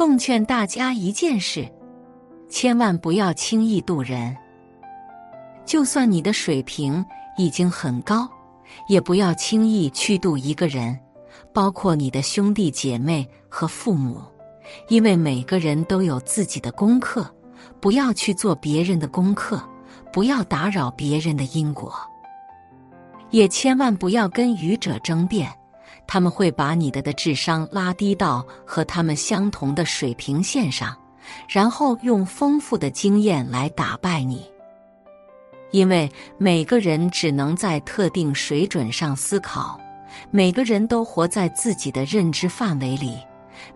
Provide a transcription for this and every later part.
奉劝大家一件事：千万不要轻易渡人。就算你的水平已经很高，也不要轻易去渡一个人，包括你的兄弟姐妹和父母，因为每个人都有自己的功课，不要去做别人的功课，不要打扰别人的因果。也千万不要跟愚者争辩，他们会把你的的智商拉低到和他们相同的水平线上，然后用丰富的经验来打败你。因为每个人只能在特定水准上思考，每个人都活在自己的认知范围里，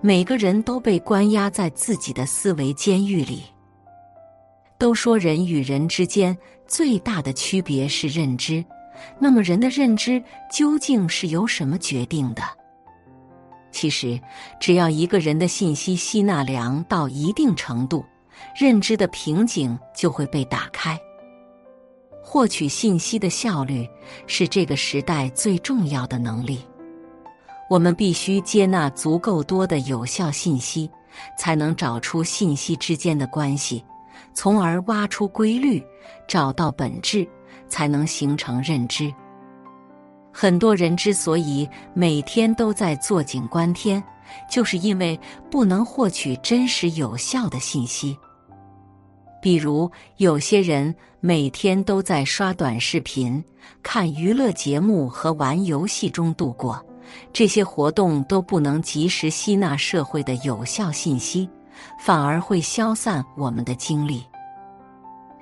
每个人都被关押在自己的思维监狱里。都说人与人之间最大的区别是认知。那么，人的认知究竟是由什么决定的？其实，只要一个人的信息吸纳量到一定程度，认知的瓶颈就会被打开。获取信息的效率是这个时代最重要的能力。我们必须接纳足够多的有效信息，才能找出信息之间的关系，从而挖出规律，找到本质。才能形成认知。很多人之所以每天都在坐井观天，就是因为不能获取真实有效的信息。比如，有些人每天都在刷短视频、看娱乐节目和玩游戏中度过，这些活动都不能及时吸纳社会的有效信息，反而会消散我们的精力。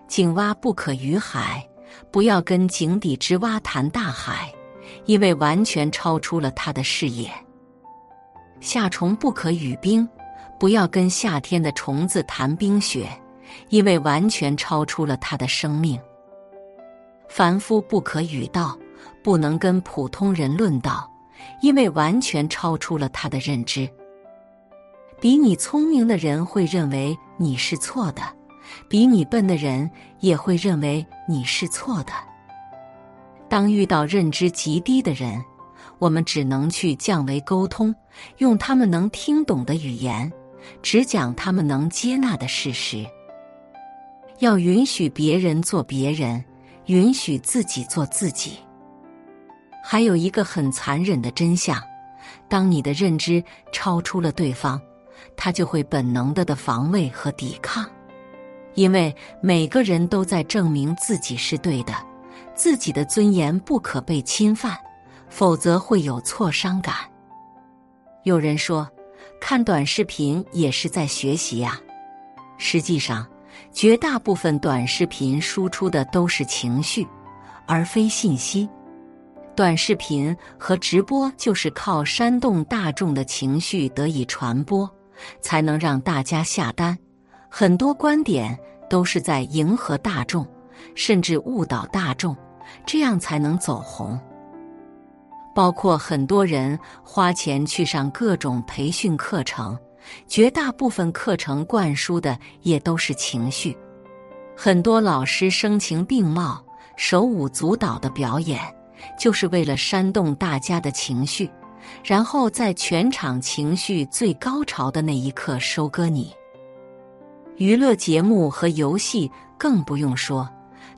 井蛙不可语海。不要跟井底之蛙谈大海，因为完全超出了他的视野。夏虫不可语冰，不要跟夏天的虫子谈冰雪，因为完全超出了他的生命。凡夫不可语道，不能跟普通人论道，因为完全超出了他的认知。比你聪明的人会认为你是错的。比你笨的人也会认为你是错的。当遇到认知极低的人，我们只能去降维沟通，用他们能听懂的语言，只讲他们能接纳的事实。要允许别人做别人，允许自己做自己。还有一个很残忍的真相：当你的认知超出了对方，他就会本能的的防卫和抵抗。因为每个人都在证明自己是对的，自己的尊严不可被侵犯，否则会有挫伤感。有人说，看短视频也是在学习呀。实际上，绝大部分短视频输出的都是情绪，而非信息。短视频和直播就是靠煽动大众的情绪得以传播，才能让大家下单。很多观点都是在迎合大众，甚至误导大众，这样才能走红。包括很多人花钱去上各种培训课程，绝大部分课程灌输的也都是情绪。很多老师声情并茂、手舞足蹈的表演，就是为了煽动大家的情绪，然后在全场情绪最高潮的那一刻收割你。娱乐节目和游戏更不用说，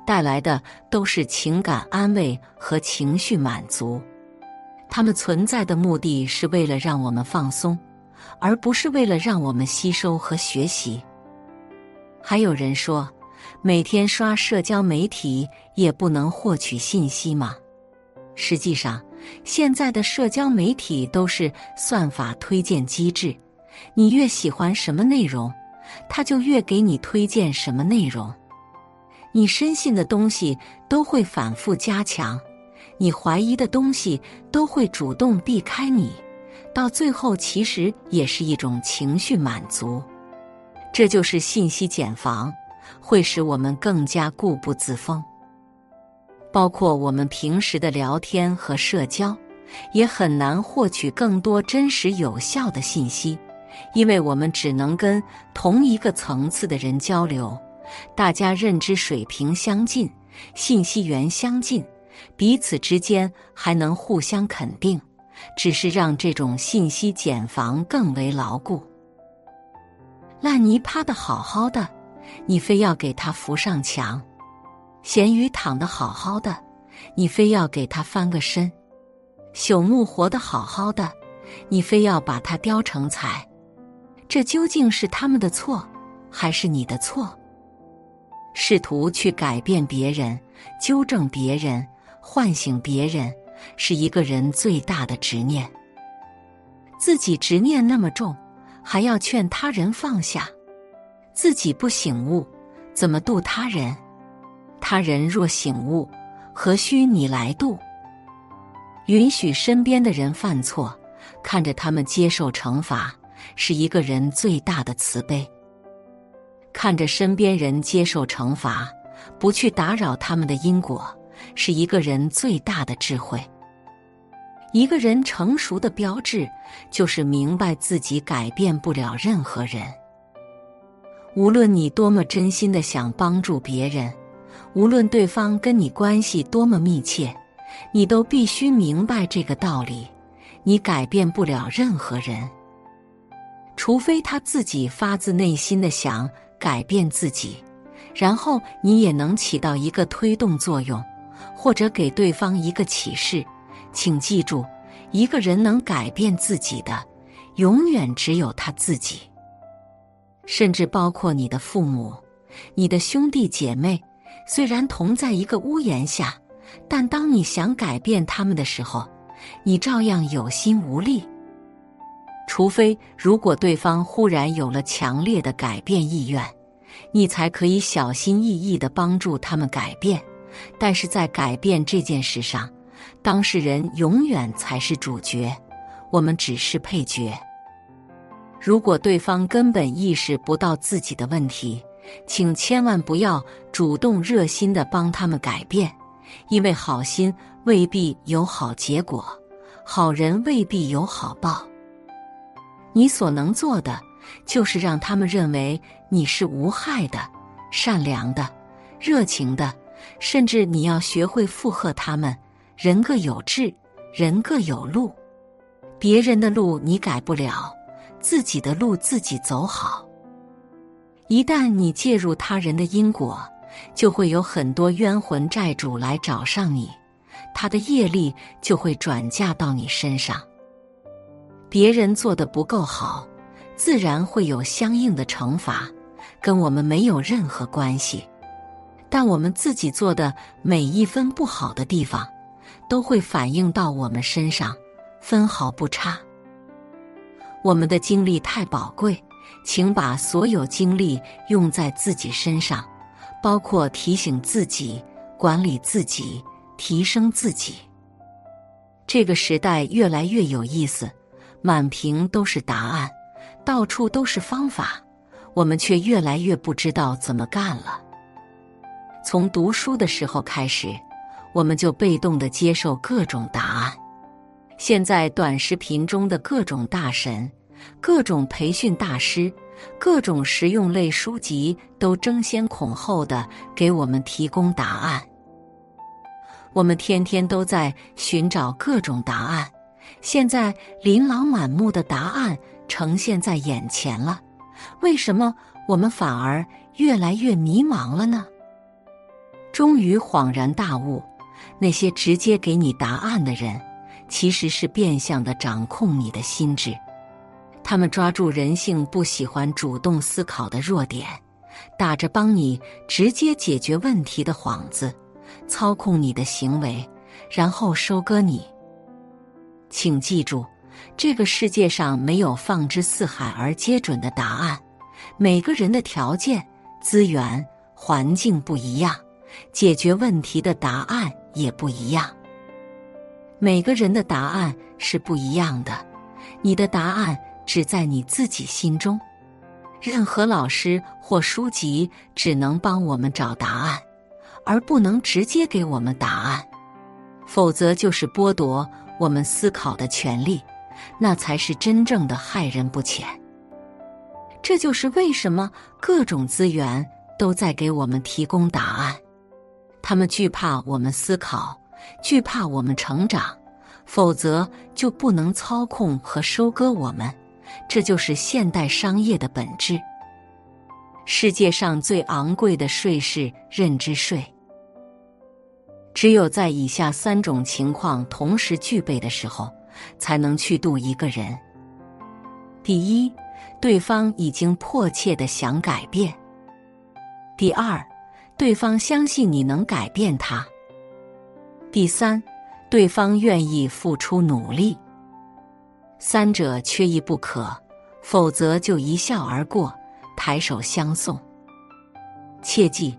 带来的都是情感安慰和情绪满足。它们存在的目的是为了让我们放松，而不是为了让我们吸收和学习。还有人说，每天刷社交媒体也不能获取信息吗？实际上，现在的社交媒体都是算法推荐机制，你越喜欢什么内容。他就越给你推荐什么内容，你深信的东西都会反复加强，你怀疑的东西都会主动避开你，到最后其实也是一种情绪满足。这就是信息茧房，会使我们更加固步自封。包括我们平时的聊天和社交，也很难获取更多真实有效的信息。因为我们只能跟同一个层次的人交流，大家认知水平相近，信息源相近，彼此之间还能互相肯定，只是让这种信息茧房更为牢固。烂泥趴的好好的，你非要给他扶上墙；咸鱼躺的好好的，你非要给他翻个身；朽木活得好好的，你非要把它雕成彩。这究竟是他们的错，还是你的错？试图去改变别人、纠正别人、唤醒别人，是一个人最大的执念。自己执念那么重。还要劝他人放下，自己不醒悟，怎么度他人？他人若醒悟，何须你来度？允许身边的人犯错，看着他们接受惩罚，是一个人最大的慈悲。看着身边人接受惩罚，不去打扰他们的因果，是一个人最大的智慧。一个人成熟的标志，就是明白自己改变不了任何人。无论你多么真心的想帮助别人，无论对方跟你关系多么密切，你都必须明白这个道理：你改变不了任何人，除非他自己发自内心的想改变自己，然后你也能起到一个推动作用，或者给对方一个启示。请记住，一个人能改变自己的，永远只有他自己。甚至包括你的父母、你的兄弟姐妹，虽然同在一个屋檐下，但当你想改变他们的时候，你照样有心无力。除非如果对方忽然有了强烈的改变意愿，你才可以小心翼翼的帮助他们改变。但是在改变这件事上，当事人永远才是主角，我们只是配角。如果对方根本意识不到自己的问题，请千万不要主动热心的帮他们改变，因为好心未必有好结果，好人未必有好报。你所能做的，就是让他们认为你是无害的、善良的、热情的，甚至你要学会附和他们。人各有志，人各有路，别人的路你改不了，自己的路自己走好。一旦你介入他人的因果，就会有很多冤魂债主来找上你，他的业力就会转嫁到你身上。别人做的不够好，自然会有相应的惩罚，跟我们没有任何关系。但我们自己做的每一分不好的地方。都会反映到我们身上，分毫不差。我们的精力太宝贵，请把所有精力用在自己身上，包括提醒自己、管理自己、提升自己。这个时代越来越有意思，满屏都是答案，到处都是方法，我们却越来越不知道怎么干了。从读书的时候开始。我们就被动的接受各种答案。现在短视频中的各种大神、各种培训大师、各种实用类书籍都争先恐后的给我们提供答案。我们天天都在寻找各种答案，现在琳琅满目的答案呈现在眼前了，为什么我们反而越来越迷茫了呢？终于恍然大悟。那些直接给你答案的人，其实是变相的掌控你的心智。他们抓住人性不喜欢主动思考的弱点，打着帮你直接解决问题的幌子，操控你的行为，然后收割你。请记住，这个世界上没有放之四海而皆准的答案。每个人的条件、资源、环境不一样，解决问题的答案。也不一样，每个人的答案是不一样的，你的答案只在你自己心中。任何老师或书籍只能帮我们找答案，而不能直接给我们答案，否则就是剥夺我们思考的权利，那才是真正的害人不浅。这就是为什么各种资源都在给我们提供答案。他们惧怕我们思考，惧怕我们成长，否则就不能操控和收割我们。这就是现代商业的本质。世界上最昂贵的税是认知税。只有在以下三种情况同时具备的时候，才能去度一个人。第一，对方已经迫切的想改变；第二，对方相信你能改变他；第三，对方愿意付出努力。三者缺一不可，否则就一笑而过，抬手相送。切记。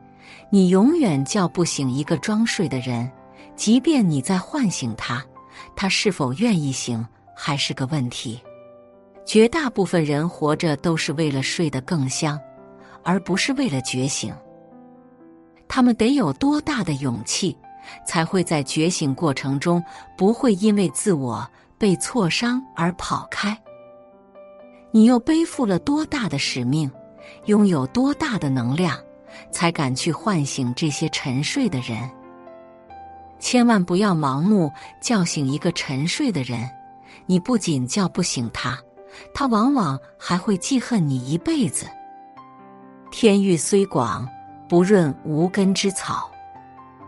你永远叫不醒一个装睡的人，即便你在唤醒他，他是否愿意醒还是个问题。绝大部分人活着都是为了睡得更香，而不是为了觉醒。他们得有多大的勇气，才会在觉醒过程中不会因为自我被挫伤而跑开？你又背负了多大的使命，拥有多大的能量？才敢去唤醒这些沉睡的人。千万不要盲目叫醒一个沉睡的人，你不仅叫不醒他，他往往还会记恨你一辈子。天域虽广，不润无根之草；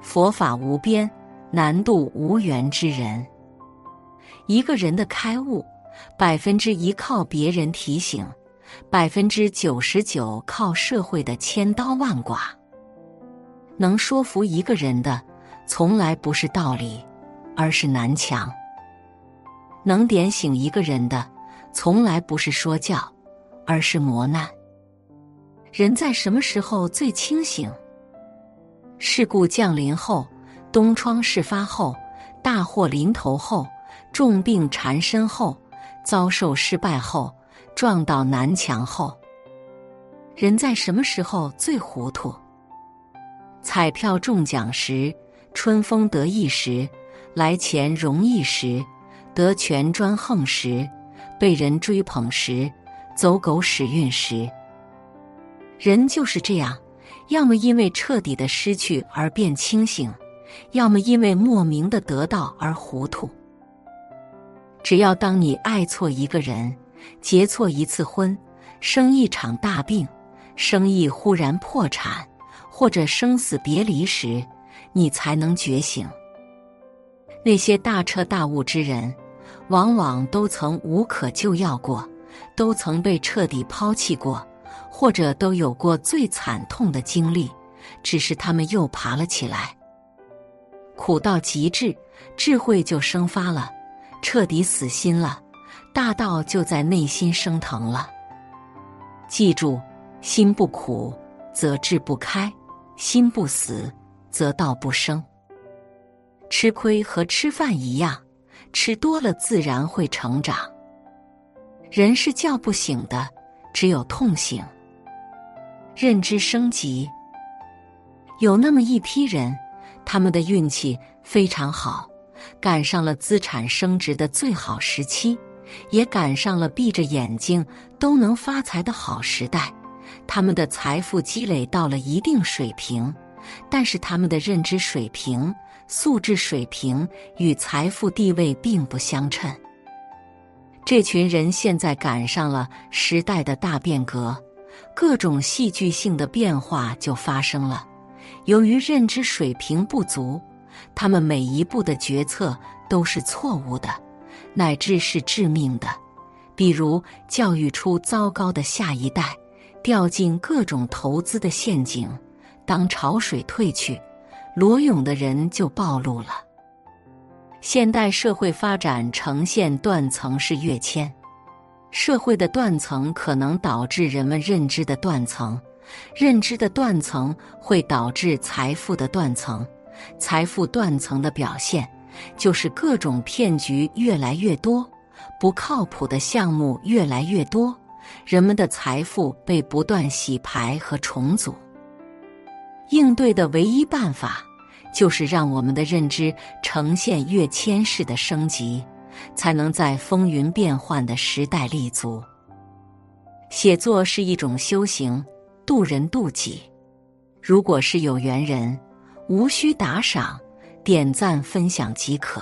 佛法无边，难渡无缘之人。一个人的开悟，百分之一靠别人提醒。百分之九十九靠社会的千刀万剐，能说服一个人的，从来不是道理，而是南墙；能点醒一个人的，从来不是说教，而是磨难。人在什么时候最清醒？事故降临后，东窗事发后，大祸临头后，重病缠身后，遭受失败后。撞到南墙后，人在什么时候最糊涂？彩票中奖时，春风得意时，来钱容易时，得权专横时，被人追捧时，走狗屎运时。人就是这样，要么因为彻底的失去而变清醒，要么因为莫名的得到而糊涂。只要当你爱错一个人。结错一次婚，生一场大病，生意忽然破产，或者生死别离时，你才能觉醒。那些大彻大悟之人，往往都曾无可救药过，都曾被彻底抛弃过，或者都有过最惨痛的经历，只是他们又爬了起来。苦到极致，智慧就生发了，彻底死心了。大道就在内心升腾了。记住，心不苦则志不开，心不死则道不生。吃亏和吃饭一样，吃多了自然会成长。人是叫不醒的，只有痛醒。认知升级，有那么一批人，他们的运气非常好，赶上了资产升值的最好时期。也赶上了闭着眼睛都能发财的好时代，他们的财富积累到了一定水平，但是他们的认知水平、素质水平与财富地位并不相称。这群人现在赶上了时代的大变革，各种戏剧性的变化就发生了。由于认知水平不足，他们每一步的决策都是错误的。乃至是致命的，比如教育出糟糕的下一代，掉进各种投资的陷阱。当潮水退去，裸泳的人就暴露了。现代社会发展呈现断层式跃迁，社会的断层可能导致人们认知的断层，认知的断层会导致财富的断层，财富断层的表现。就是各种骗局越来越多，不靠谱的项目越来越多，人们的财富被不断洗牌和重组。应对的唯一办法，就是让我们的认知呈现跃迁式的升级，才能在风云变幻的时代立足。写作是一种修行，渡人渡己。如果是有缘人，无需打赏。点赞分享即可，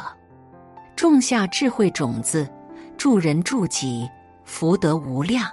种下智慧种子，助人助己，福德无量。